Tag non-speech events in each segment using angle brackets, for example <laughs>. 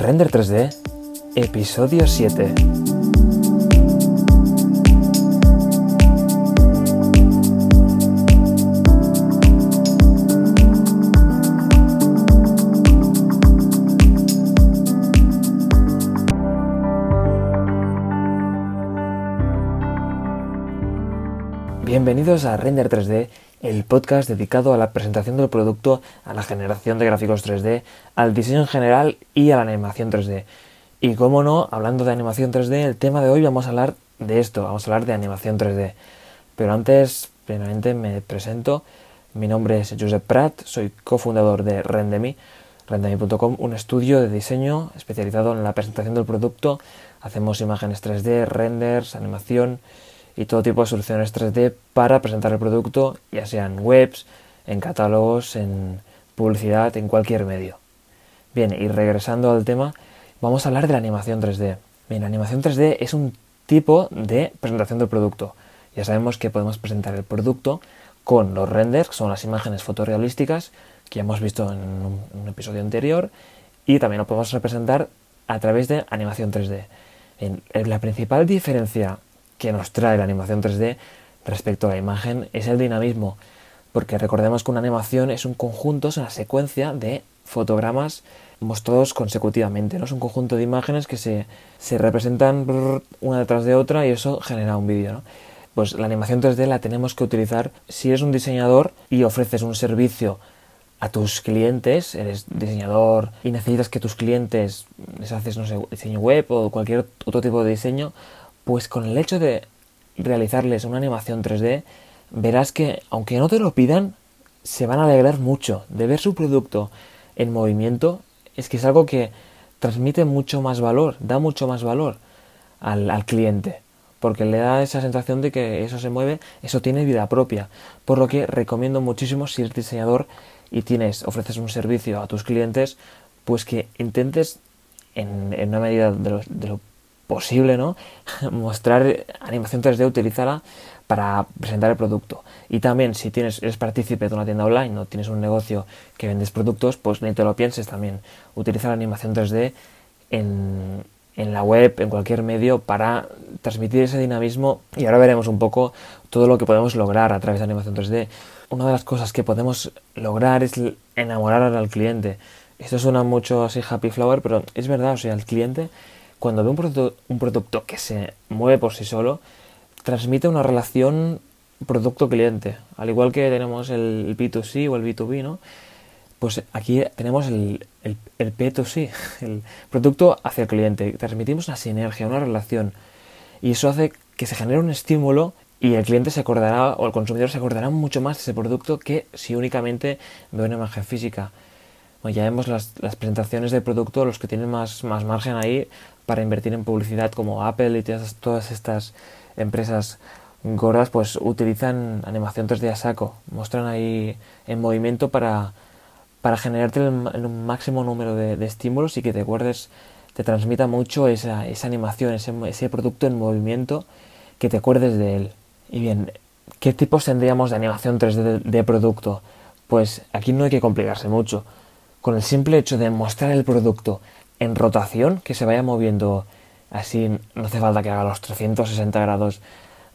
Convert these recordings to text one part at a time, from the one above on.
Render 3D, episodio 7. Bienvenidos a Render 3D, el podcast dedicado a la presentación del producto, a la generación de gráficos 3D, al diseño en general y a la animación 3D. Y como no, hablando de animación 3D, el tema de hoy vamos a hablar de esto, vamos a hablar de animación 3D. Pero antes, primeramente me presento. Mi nombre es Josep Prat, soy cofundador de Rendemi, rendemi.com, un estudio de diseño especializado en la presentación del producto. Hacemos imágenes 3D, renders, animación y todo tipo de soluciones 3D para presentar el producto, ya sea en webs, en catálogos, en publicidad, en cualquier medio. Bien, y regresando al tema, vamos a hablar de la animación 3D. Bien, la animación 3D es un tipo de presentación del producto. Ya sabemos que podemos presentar el producto con los renders, que son las imágenes fotorrealísticas que hemos visto en un, episodio anterior, y también lo podemos representar a través de animación 3D. En, la principal diferencia que nos trae la animación 3D respecto a la imagen es el dinamismo, porque recordemos que una animación es un conjunto, es una secuencia de fotogramas mostrados consecutivamente, ¿no? Es un conjunto de imágenes que se, se representan una detrás de otra y eso genera un vídeo, ¿no? Pues la animación 3D la tenemos que utilizar si eres un diseñador y ofreces un servicio a tus clientes, eres diseñador y necesitas que tus clientes haces, no sé, diseño web o cualquier otro tipo de diseño, pues con el hecho de realizarles una animación 3D, verás que aunque no te lo pidan, se van a alegrar mucho de ver su producto en movimiento. Es que es algo que transmite mucho más valor, da mucho más valor al, al cliente porque le da esa sensación de que eso se mueve, eso tiene vida propia. Por lo que recomiendo muchísimo si eres diseñador y tienes, ofreces un servicio a tus clientes, pues que intentes en, en una medida de lo, posible, ¿no? <laughs> Mostrar animación 3D, utilizarla para presentar el producto. Y también si tienes, eres partícipe de una tienda online, no tienes un negocio que vendes productos, pues ni te lo pienses también. Utiliza la animación 3D en, en la web, en cualquier medio, para transmitir ese dinamismo. Y ahora veremos un poco todo lo que podemos lograr a través de animación 3D. Una de las cosas que podemos lograr es enamorar al cliente. Esto suena mucho así happy flower, pero es verdad, o sea, el cliente cuando ve un producto, que se mueve por sí solo, transmite una relación producto-cliente. Al igual que tenemos el B2C o el B2B, ¿no? Pues aquí tenemos el, el, el P2C, <laughs> el producto hacia el cliente. Transmitimos una sinergia, una relación. Y eso hace que se genere un estímulo y el cliente se acordará, o el consumidor se acordará mucho más de ese producto que si únicamente ve una imagen física. Bueno, ya vemos las, las, presentaciones de producto, los que tienen más, más margen ahí para invertir en publicidad como Apple y todas, todas estas empresas gordas, pues utilizan animación 3D a saco. Muestran ahí en movimiento para para generarte el, el máximo número de, de, estímulos y que te acuerdes, te transmita mucho esa, esa animación, ese, ese, producto en movimiento, que te acuerdes de él. Y bien, ¿qué tipos tendríamos de animación 3D de, de producto? Pues aquí no hay que complicarse mucho. Con el simple hecho de mostrar el producto en rotación, que se vaya moviendo así, no hace falta que haga los 360 grados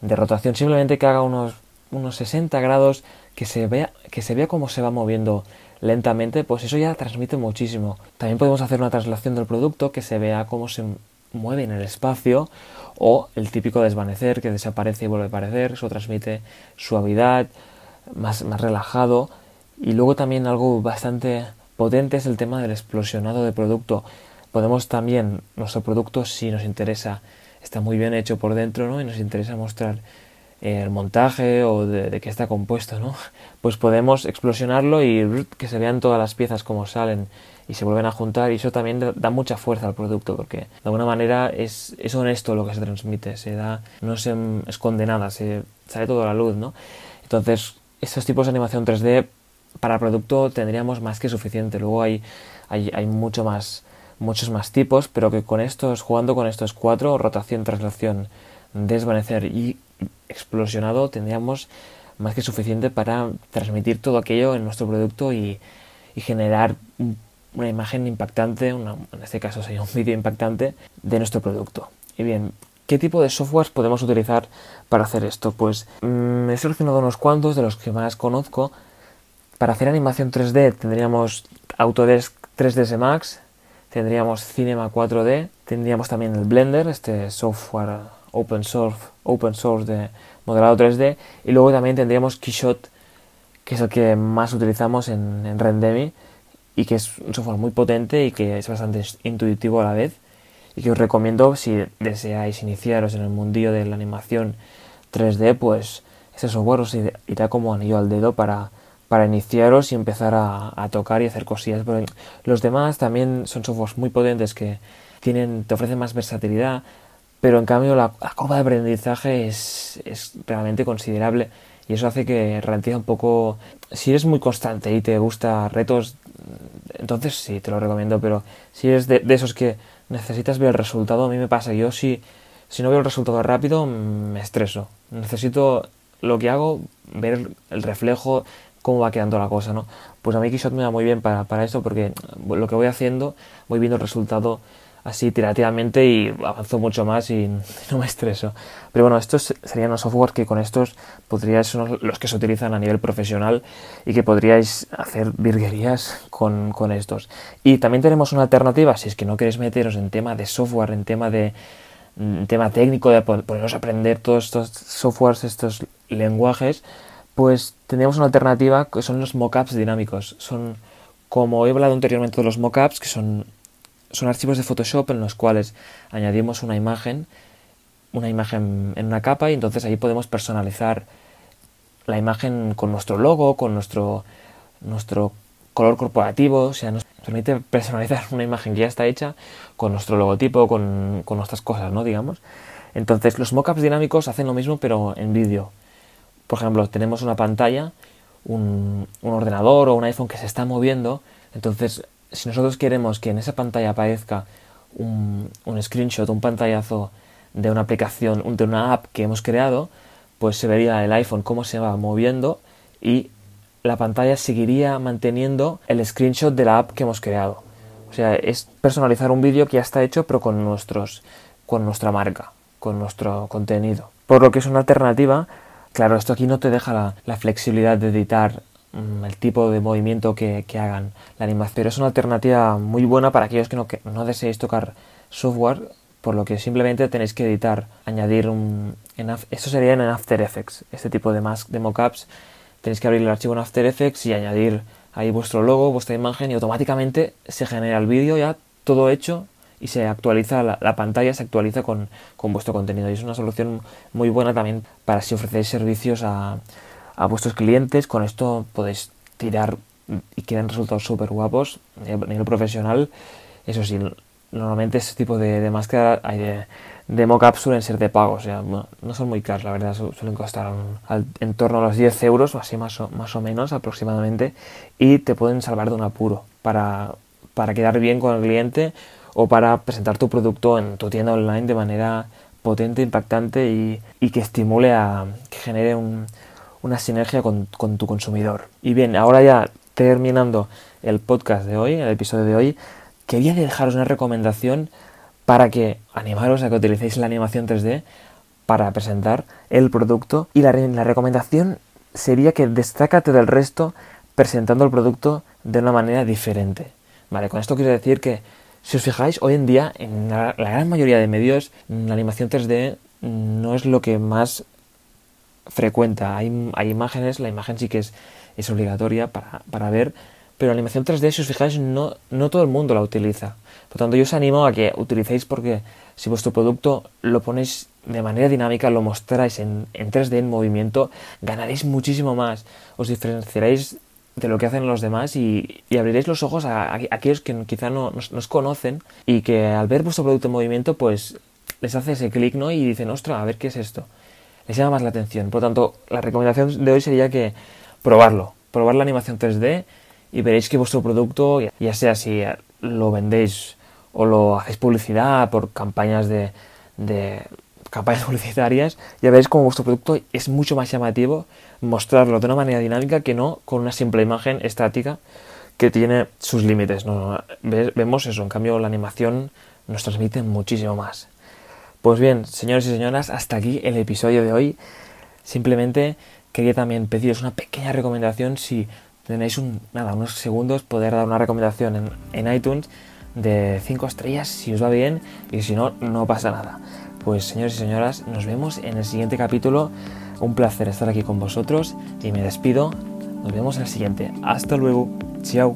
de rotación, simplemente que haga unos, unos 60 grados, que se vea, que se vea cómo se va moviendo lentamente, pues eso ya transmite muchísimo. También podemos hacer una traslación del producto que se vea cómo se mueve en el espacio o el típico desvanecer que desaparece y vuelve a aparecer, eso transmite suavidad, más, más relajado. Y luego también algo bastante potente es el tema del explosionado de producto. Podemos también, nuestro producto, si nos interesa, está muy bien hecho por dentro, ¿no? Y nos interesa mostrar el montaje o de, de qué está compuesto, ¿no? <laughs> Pues podemos explosionarlo y que se vean todas las piezas como salen y se vuelven a juntar y eso también da mucha fuerza al producto porque de alguna manera es, es honesto lo que se transmite, se da, no se esconde nada, se sale todo a la luz, ¿no? Entonces, estos tipos de animación 3D para producto tendríamos más que suficiente. Luego hay, hay, hay mucho más, muchos más tipos, pero que con estos, jugando con estos cuatro, rotación, traslación, desvanecer y explosionado tendríamos más que suficiente para transmitir todo aquello en nuestro producto y, y generar una imagen impactante, en este caso sería un <laughs> vídeo impactante de nuestro producto. Y bien, ¿qué tipo de softwares podemos utilizar para hacer esto? Pues mm, he seleccionado unos cuantos de los que más conozco. Para hacer animación 3D tendríamos Autodesk 3ds Max, tendríamos Cinema 4D, tendríamos también el Blender, este software open source, open source de modelado 3D, y luego también tendríamos Keyshot, que es el que más utilizamos en, en Rendemi y que es un software muy potente y que es bastante intuitivo a la vez y que os recomiendo si deseáis iniciaros en el mundillo de la animación 3D, pues ese software os irá como anillo al dedo para, para iniciaros y empezar a, tocar y hacer cosillas. los demás también son softwares muy potentes que tienen, te ofrecen más versatilidad, pero en cambio la, curva de aprendizaje es, es, realmente considerable y eso hace que ralentice un poco. Si eres muy constante y te gusta retos, entonces sí, te lo recomiendo, pero si eres de, esos que necesitas ver el resultado, a mí me pasa, yo si, si no veo el resultado rápido me estreso. Necesito lo que hago, ver el reflejo, cómo va quedando la cosa, ¿no? Pues a mí Keyshot me da muy bien para, para eso porque lo que voy haciendo, voy viendo el resultado así tirativamente y avanzo mucho más y <laughs> no me estreso. Pero bueno, estos serían los software que con estos podríais, son los que se utilizan a nivel profesional y que podríais hacer virguerías con, con estos. Y también tenemos una alternativa, si es que no queréis meteros en tema de software, en tema de en tema técnico, de poneros a aprender todos estos softwares, estos lenguajes, pues tenemos una alternativa que son los mockups dinámicos. Son, como he hablado anteriormente de los mockups, que son son archivos de Photoshop en los cuales añadimos una imagen, una imagen en una capa y entonces ahí podemos personalizar la imagen con nuestro logo, con nuestro, nuestro color corporativo, o sea, nos permite personalizar <laughs> una imagen que ya está hecha con nuestro logotipo, con, con nuestras cosas, ¿no? Digamos. Entonces, los mockups dinámicos hacen lo mismo, pero en vídeo. Por ejemplo, tenemos una pantalla, un, ordenador o un iPhone que se está moviendo, entonces si nosotros queremos que en esa pantalla aparezca un, un screenshot, un pantallazo de una aplicación, de una app que hemos creado, pues se vería el iPhone cómo se va moviendo y la pantalla seguiría manteniendo el screenshot de la app que hemos creado. O sea, es personalizar un vídeo que ya está hecho pero con nuestros con nuestra marca, con nuestro contenido. Por lo que es una alternativa, claro, esto aquí no te deja la, flexibilidad de editar Mm, el tipo de movimiento que, hagan la animación. Pero es una alternativa muy buena para aquellos que no, que no deseéis tocar software, por lo que simplemente tenéis que editar, añadir un... En, esto sería en After Effects, este tipo de, mask, de mockups. Tenéis que abrir el archivo en After Effects y añadir ahí vuestro logo, vuestra imagen y automáticamente se genera el vídeo ya todo hecho y se actualiza la, pantalla, se actualiza con, con, vuestro contenido. Y es una solución muy buena también para si ofrecéis servicios a, a vuestros clientes. Con esto podéis tirar y quedan resultados súper guapos a nivel profesional. Eso sí, normalmente este tipo de, de máscara de, de mockups suelen ser de pago, o sea, no, son muy caros, la verdad, suelen costar en torno a los 10 euros, o así más o, más o menos aproximadamente, y te pueden salvar de un apuro para, para quedar bien con el cliente o para presentar tu producto en tu tienda online de manera potente, impactante y, y que estimule a que genere un, una sinergia con, tu consumidor. Y bien, ahora ya terminando el podcast de hoy, el episodio de hoy, quería dejaros una recomendación para que animaros a que utilicéis la animación 3D para presentar el producto y la, la recomendación sería que destácate del resto presentando el producto de una manera diferente. Vale, con esto quiero decir que si os fijáis, hoy en día en la gran mayoría de medios la animación 3D no es lo que más frecuenta. Hay, hay imágenes, la imagen sí que es, es obligatoria para, para, ver, pero la animación 3D, si os fijáis, no, no todo el mundo la utiliza. Por tanto, yo os animo a que utilicéis porque si vuestro producto lo ponéis de manera dinámica, lo mostráis en, en 3D, en movimiento, ganaréis muchísimo más. Os diferenciaréis de lo que hacen los demás y, y abriréis los ojos a, aquellos que quizá no nos, conocen y que al ver vuestro producto en movimiento, pues les hace ese clic, ¿no? Y dicen, ostras, a ver qué es esto les llama más la atención. Por lo tanto, la recomendación de hoy sería que probarlo, probar la animación 3D y veréis que vuestro producto, ya sea si lo vendéis o lo hacéis publicidad por campañas de, de campañas <laughs> publicitarias, ya veréis como vuestro producto es mucho más llamativo mostrarlo de una manera dinámica que no con una simple imagen estática que tiene sus límites. ¿no? Vemos eso, en cambio la animación nos transmite muchísimo más. Pues bien, señores y señoras, hasta aquí el episodio de hoy. Simplemente quería también pediros una pequeña recomendación si tenéis un, nada, unos segundos poder dar una recomendación en, en iTunes de 5 estrellas si os va bien y si no, no pasa nada. Pues señores y señoras, nos vemos en el siguiente capítulo. Un placer estar aquí con vosotros y me despido. Nos vemos en el siguiente. Hasta luego. Chao.